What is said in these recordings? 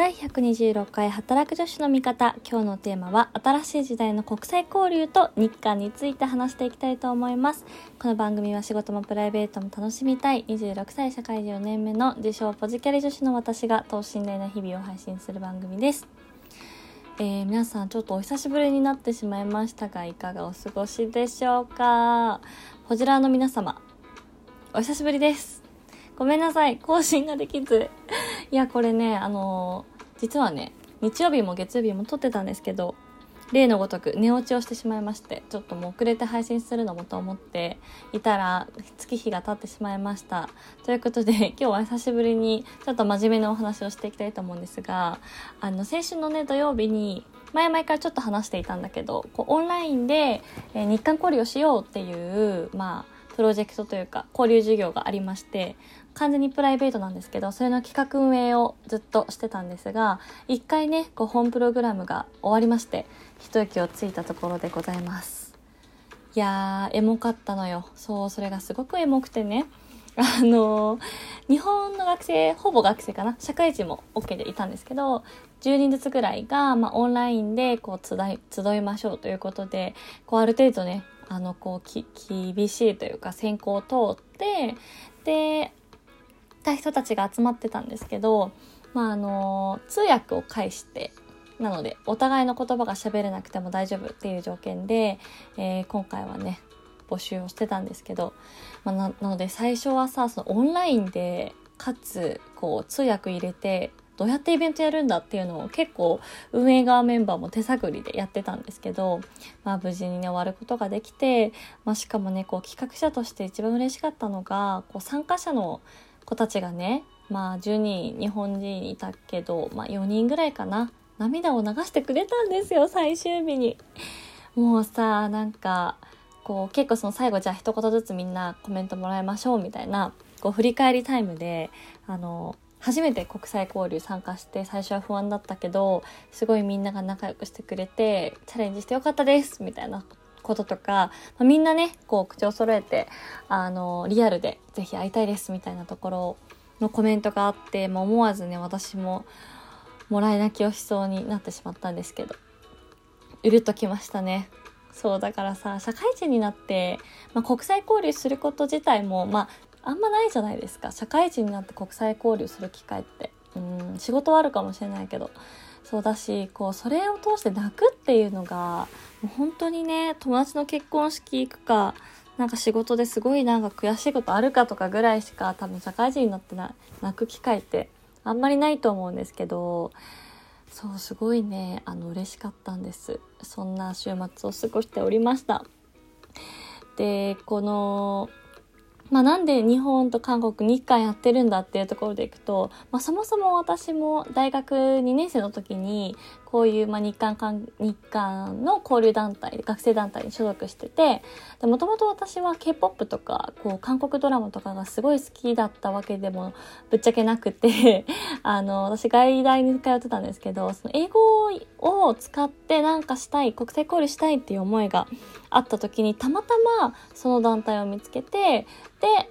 第126回働く女子の味方。今日のテーマは新しい時代の国際交流と日韓について話していきたいと思います。この番組は仕事もプライベートも楽しみたい26歳社会人4年目の自称ポジキャリ女子の私が等身大な日々を配信する番組です。えー、皆さんちょっとお久しぶりになってしまいましたがいかがお過ごしでしょうか？こちらの皆様お久しぶりです。ごめんなさい。更新ができず。いやこれねあの、実はね日曜日も月曜日も撮ってたんですけど例のごとく寝落ちをしてしまいましてちょっともう遅れて配信するのもと思っていたら月日が経ってしまいました。ということで 今日は久しぶりにちょっと真面目なお話をしていきたいと思うんですがあの先週のね土曜日に前々からちょっと話していたんだけどこうオンラインで、え、日韓交流をしようっていうまあプロジェクトというか交流事業がありまして完全にプライベートなんですけどそれの企画運営をずっとしてたんですが一回ねこう本プログラムが終わりまして一息をついたところでございます。いやーエモかったのよ。そうそれがすごくエモくてね。あのー、日本の学生ほぼ学生かな。社会人も OK でいたんですけど10人ずつぐらいが、まあ、オンラインでこう集い集いましょうということでこうある程度ねあのこうき厳しいというか選考を通ってでた人たちが集まってたんですけど、まあ、あの通訳を介してなのでお互いの言葉が喋れなくても大丈夫っていう条件で、えー、今回はね募集をしてたんですけど、まあ、なので最初はさそのオンラインでかつこう通訳入れてどうやってイベントやるんだっていうのを結構運営側メンバーも手探りでやってたんですけど、まあ、無事にね終わることができて、まあ、しかもねこう企画者として一番嬉しかったのがこう参加者の子たちがねまあ10人日本人いたけど、まあ、4人ぐらいかな涙を流してくれたんですよ最終日に。もうさなんかこう結構その最後じゃあ一言ずつみんなコメントもらいましょうみたいなこう振り返りタイムであの初めて国際交流参加して最初は不安だったけどすごいみんなが仲良くしてくれてチャレンジしてよかったですみたいなこととか、まあ、みんなねこう口を揃えてあのリアルでぜひ会いたいですみたいなところのコメントがあって、まあ、思わずね私ももらい泣きをしそうになってしまったんですけど。うるっときましたね。そうだからさ社会人になって、まあ、国際交流すること自体も、まあ、あんまないじゃないですか。社会人になって国際交流する機会って。うん仕事はあるかもしれないけど。そうだしこうそれを通して泣くっていうのがもう本当にね友達の結婚式行くかなんか仕事ですごいなんか悔しいことあるかとかぐらいしか多分社会人になってな泣く機会ってあんまりないと思うんですけどそうすごいねあの嬉しかったんです。そんな週末を過ごしておりました。でこのまあ、なんで日本と韓国日韓やってるんだっていうところでいくと、まあ、そもそも私も大学2年生の時にこういう、まあ、日韓韓日韓の交流団体学生団体に所属しててもともと私は k p o p とかこう韓国ドラマとかがすごい好きだったわけでもぶっちゃけなくて あの私外大に通ってたんですけどその英語を使ってなんかしたい国際交流したいっていう思いがあった時にたまたまその団体を見つけてで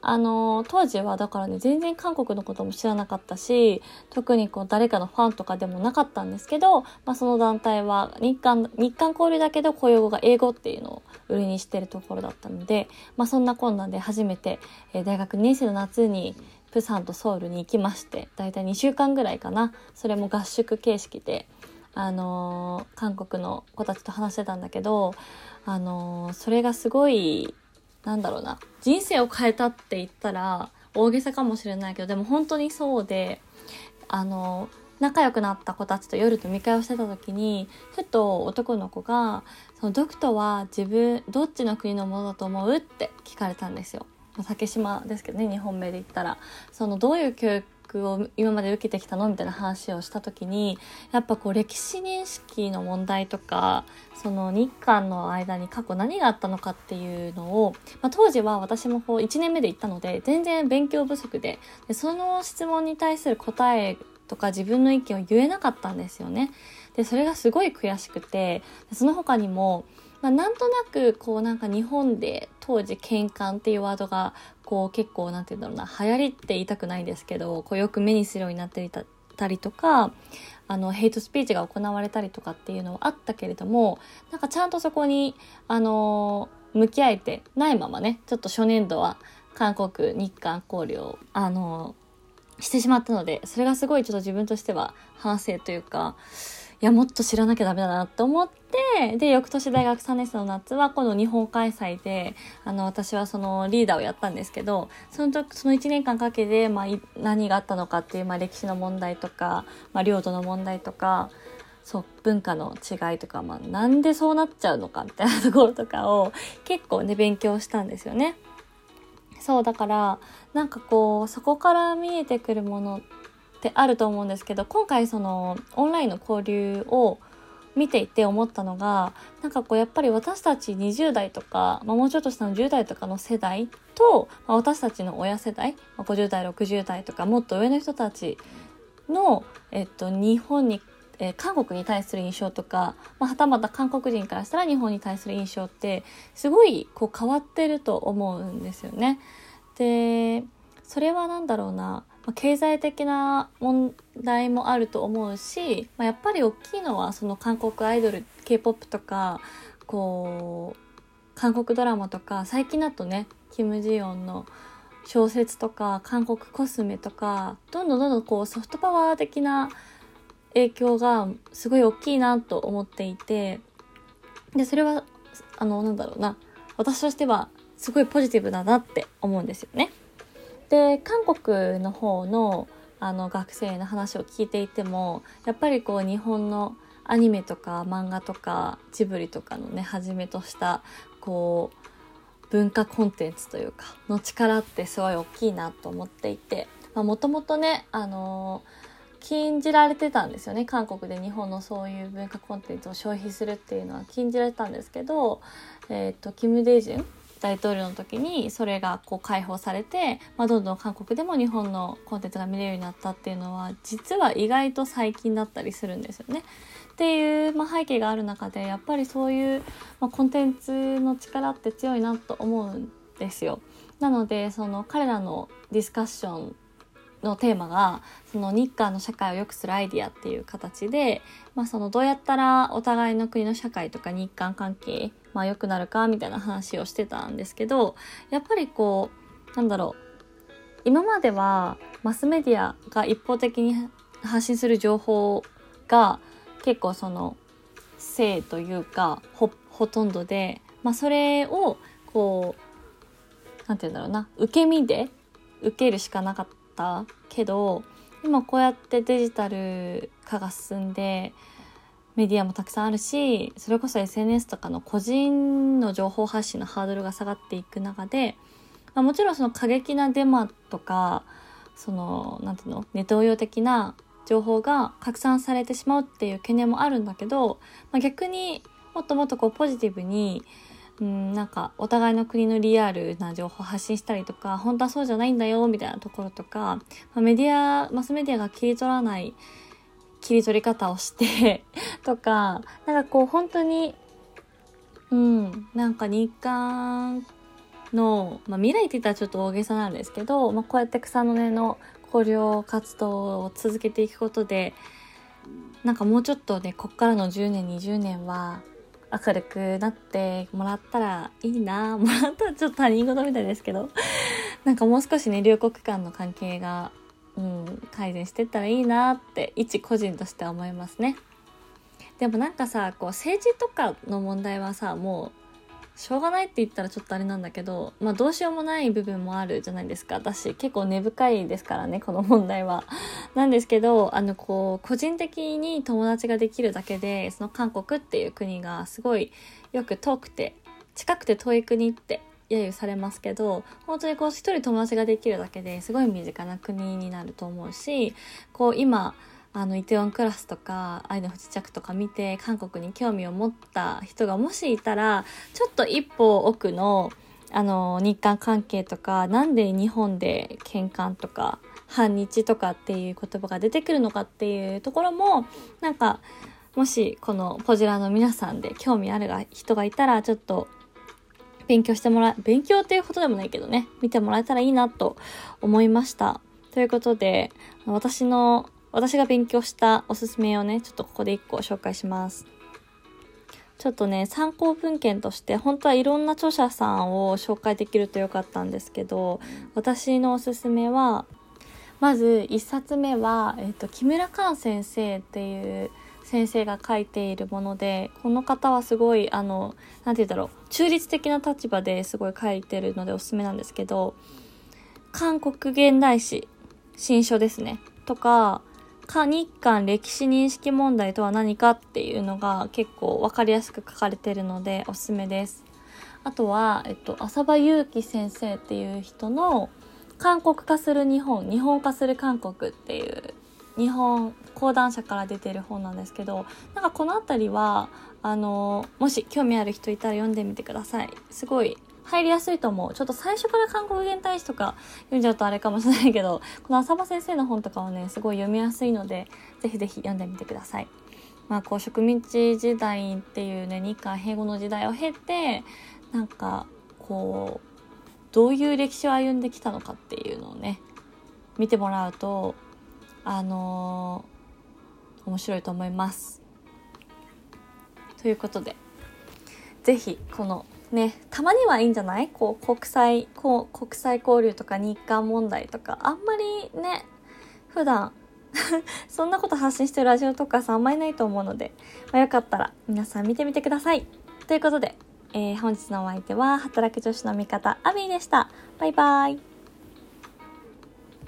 あの当時はだからね全然韓国のことも知らなかったし特にこう誰かのファンとかでもなかったんですけど、まあ、その団体は日韓日韓交流だけど公用語が英語っていうのを売りにしてるところだったので、まあ、そんな困難で初めて、え、大学2年生の夏にプサンとソウルに行きましてだいたい2週間ぐらいかなそれも合宿形式で。あのー、韓国の子たちと話してたんだけど、あのー、それがすごいなんだろうな人生を変えたって言ったら大げさかもしれないけどでも本当にそうであの仲良くなった子たちと夜飲み会をしてた時にふと男の子が「そのドクトは自分どっちの国のものだと思う?」って聞かれたんですよ。竹島ですけどね日本名で言ったらそのどういう教育を今まで受けてきたのみたいな話をした時にやっぱこう歴史認識の問題とかその日韓の間に過去何があったのかっていうのを、まあ、当時は私もこう1年目で行ったので全然勉強不足ででその質問に対する答えとか自分の意見を言えなかったんですよね。でそれがすごい悔しくてその他にもまあ、なんとなくこうなんか日本で当時喧嘩っていうワードがこう結構なんて言うんだろうな流行りって言いたくないですけどこうよく目にするようになっていたたりとかあのヘイトスピーチが行われたりとかっていうのはあったけれどもなんかちゃんとそこにあの向き合えてないままねちょっと初年度は韓国日韓交流をあのしてしまったのでそれがすごいちょっと自分としては反省というかやもっと知らなきゃダメだなと思ってで翌年大学3年生の夏はこの日本開催であの私はそのリーダーをやったんですけどその時その1年間かけて、まあ、何があったのかっていう、まあ、歴史の問題とか、まあ、領土の問題とかそう文化の違いとか、まあ、なんでそうなっちゃうのかみたいなところとかを結構ね勉強したんですよね。そうだからなんかこうそこから見えてくるものってあると思うんですけど今回そのオンラインの交流を見ていて思ったのがなんかこうやっぱり私たち20代とか、まあ、もうちょっと下の10代とかの世代と、まあ、私たちの親世代、まあ、50代60代とかもっと上の人たちの、えっと、日本にえー、韓国に対する印象とか、まあ、はたまた韓国人からしたら日本に対する印象ってすごいこう変わってると思うんですよね。でそれは何だろうな、まあ、経済的な問題もあると思うし、まあ、やっぱり大きいのはその韓国アイドル k p o p とかこう韓国ドラマとか最近だとねキム・ジヨンの小説とか韓国コスメとかどんどんどんどんこうソフトパワー的な影響がすごい大きいなと思っていてでそれはあのなんだろうな私としてはすごいポジティブだなって思うんですよね。で韓国の方のあの学生の話を聞いていてもやっぱりこう日本のアニメとか漫画とかジブリとかのねはじめとしたこう文化コンテンツというかの力ってすごい大きいなと思っていてもともとねあの禁じられてたんですよね韓国で日本のそういう文化コンテンツを消費するっていうのは禁じられてたんですけど、えーと、キム・デイジュン大統領の時にそれがこう解放されて、まあ、どんどん韓国でも日本のコンテンツが見れるようになったっていうのは実は意外と最近だったりするんですよね。っていう、まあ、背景がある中でやっぱりそういう、まあ、コンテンツの力って強いなと思うんですよ。なのでその彼らのディスカッションのテーマがその日韓の社会を良くするアイディアっていう形で、まあ、そのどうやったらお互いの国の社会とか日韓関係、まあ、良くなるかみたいな話をしてたんですけどやっぱりこうなんだろう今まではマスメディアが一方的に発信する情報が結構その性というかほほとんどで、まあ、それをこう何て言うんだろうな受け身で受けるしかなかった。ったけど今こうやってデジタル化が進んでメディアもたくさんあるしそれこそ SNS とかの個人の情報発信のハードルが下がっていく中で、まあ、もちろんその過激なデマとかその何ていうのネトウヨ的な情報が拡散されてしまうっていう懸念もあるんだけど、まあ、逆にもっともっとこうポジティブにうん、なんかお互いの国のリアルな情報発信したりとか本当はそうじゃないんだよみたいなところとか、まあ、メディアマスメディアが切り取らない切り取り方をして とかなんかこう本当にうんなんか日韓の、まあ、未来って言ったらちょっと大げさなんですけど、まあ、こうやって草の根の交流活動を続けていくことでなんかもうちょっとねこっからの10年20年は明るくなってもらったらいいな。もらったらちょっと他人事みたいですけど。なんかもう少しね両国間の関係が、うん、改善してったらいいなって一個人としては思いますね。でもなんかさこう政治とかの問題はさもうしょうがないって言ったらちょっとあれなんだけど、まあどうしようもない部分もあるじゃないですか。私結構根深いですからね、この問題は。なんですけど、あのこう、個人的に友達ができるだけで、その韓国っていう国がすごいよく遠くて、近くて遠い国って揶揄されますけど、本当にこう一人友達ができるだけですごい身近な国になると思うし、こう今、あのイテウォンクラスとか愛の不時着とか見て韓国に興味を持った人がもしいたらちょっと一歩奥のあの日韓関係とかなんで日本で喧嘩とか反日とかっていう言葉が出てくるのかっていうところもなんかもしこのポジラの皆さんで興味あるが人がいたらちょっと勉強してもら勉強っていうことでもないけどね見てもらえたらいいなと思いました。ということで私の私が勉強したおすすめをね、ちょっとここで1個紹介します。ちょっとね、参考文献として、本当はいろんな著者さんを紹介できるとよかったんですけど、私のおすすめは、まず1冊目は、えっと、木村寛先生っていう先生が書いているもので、この方はすごい、あの、なんて言うんだろう、中立的な立場ですごい書いてるのでおすすめなんですけど、韓国現代史、新書ですね。とか、か日韓歴史認識問題とは何かっていうのが結構わかりやすく書かれてるのでおすすめです。あとは、えっと、浅場祐樹先生っていう人の韓国化する日本、日本化する韓国っていう日本講談社から出てる本なんですけど、なんかこの辺りは、あの、もし興味ある人いたら読んでみてください。すごい入りやすいと思う。ちょっと最初から韓国現代史とか読んじゃうとあれかもしれないけど、この浅場先生の本とかはね、すごい読みやすいので、ぜひぜひ読んでみてください。まあこう植民地時代っていうね、日韓併合の時代を経て、なんかこう、どういう歴史を歩んできたのかっていうのをね、見てもらうと、あのー、面白いと思います。ということで、ぜひこのね、たまにはいいんじゃない？こう、国際、こう、国際交流とか日韓問題とか、あんまりね、普段 そんなこと発信してるラジオとかさ、あんまりないと思うので、まあ、よかったら皆さん見てみてください。ということで、えー、本日のお相手は、働く女子の味方、アビーでした。バイバイ。